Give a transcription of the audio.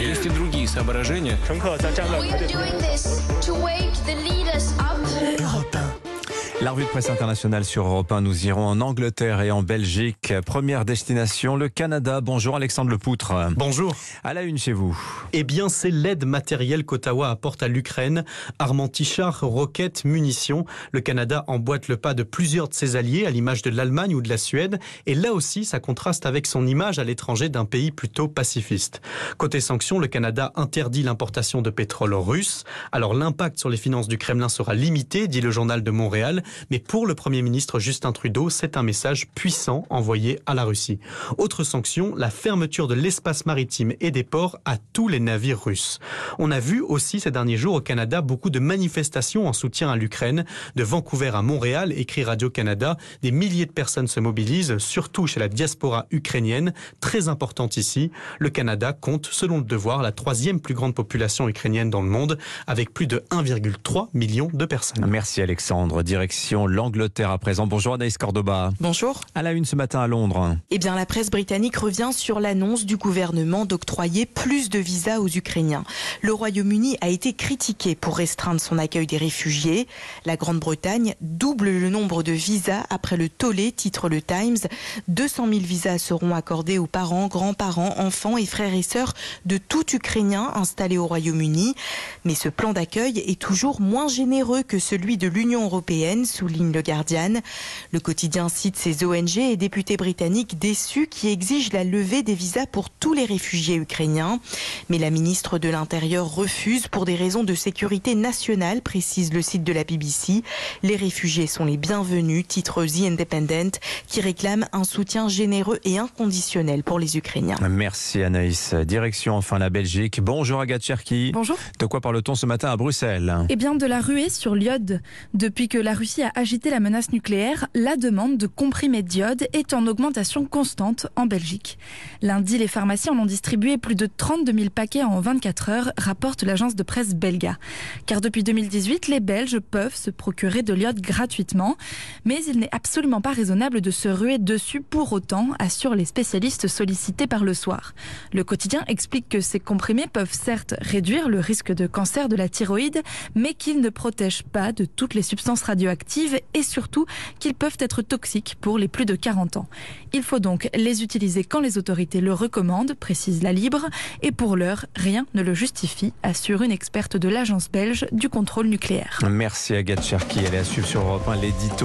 Есть и другие соображения. La revue de presse internationale sur Europe 1, nous irons en Angleterre et en Belgique. Première destination, le Canada. Bonjour Alexandre Lepoutre. Bonjour. À la une chez vous. Eh bien, c'est l'aide matérielle qu'Ottawa apporte à l'Ukraine. Armement chars, roquettes, munitions. Le Canada emboîte le pas de plusieurs de ses alliés, à l'image de l'Allemagne ou de la Suède. Et là aussi, ça contraste avec son image à l'étranger d'un pays plutôt pacifiste. Côté sanctions, le Canada interdit l'importation de pétrole russe. Alors, l'impact sur les finances du Kremlin sera limité, dit le journal de Montréal. Mais pour le Premier ministre Justin Trudeau, c'est un message puissant envoyé à la Russie. Autre sanction, la fermeture de l'espace maritime et des ports à tous les navires russes. On a vu aussi ces derniers jours au Canada beaucoup de manifestations en soutien à l'Ukraine. De Vancouver à Montréal, écrit Radio-Canada, des milliers de personnes se mobilisent, surtout chez la diaspora ukrainienne, très importante ici. Le Canada compte, selon le devoir, la troisième plus grande population ukrainienne dans le monde, avec plus de 1,3 million de personnes. Merci Alexandre. Direction l'Angleterre à présent. Bonjour Anaïs Cordoba. Bonjour. À la une ce matin à Londres. Eh bien, la presse britannique revient sur l'annonce du gouvernement d'octroyer plus de visas aux Ukrainiens. Le Royaume-Uni a été critiqué pour restreindre son accueil des réfugiés. La Grande-Bretagne double le nombre de visas après le tollé, titre le Times. 200 000 visas seront accordés aux parents, grands-parents, enfants et frères et sœurs de tout Ukrainien installé au Royaume-Uni. Mais ce plan d'accueil est toujours moins généreux que celui de l'Union européenne, souligne le Guardian. Le quotidien cite ces ONG et députés britanniques déçus qui exigent la levée des visas pour tous les réfugiés ukrainiens. Mais la ministre de l'Intérieur refuse pour des raisons de sécurité nationale, précise le site de la BBC. Les réfugiés sont les bienvenus, titre The Independent, qui réclame un soutien généreux et inconditionnel pour les Ukrainiens. Merci Anaïs. Direction enfin la Belgique. Bonjour Agathe Cherki. Bonjour. De quoi parle-t-on ce matin à Bruxelles? Eh bien, de la ruée sur l'iode. Depuis que la Russie a agité la menace nucléaire, la demande de comprimés d'iode est en augmentation constante en Belgique. Lundi, les pharmacies en ont distribué plus de 32 000 paquets en 24 heures, rapporte l'agence de presse Belga. Car depuis 2018, les Belges peuvent se procurer de l'iode gratuitement. Mais il n'est absolument pas raisonnable de se ruer dessus pour autant, assurent les spécialistes sollicités par le soir. Le quotidien explique que ces comprimés peuvent certes réduire le risque de cancer de la thyroïde, mais qu'ils ne protègent pas de toutes les substances radioactives et surtout qu'ils peuvent être toxiques pour les plus de 40 ans. Il faut donc les utiliser quand les autorités le recommandent, précise la Libre, et pour l'heure, rien ne le justifie, assure une experte de l'agence belge du contrôle nucléaire. Merci Agathe Cherki. Elle est à suivre sur Europe 1 l'édito.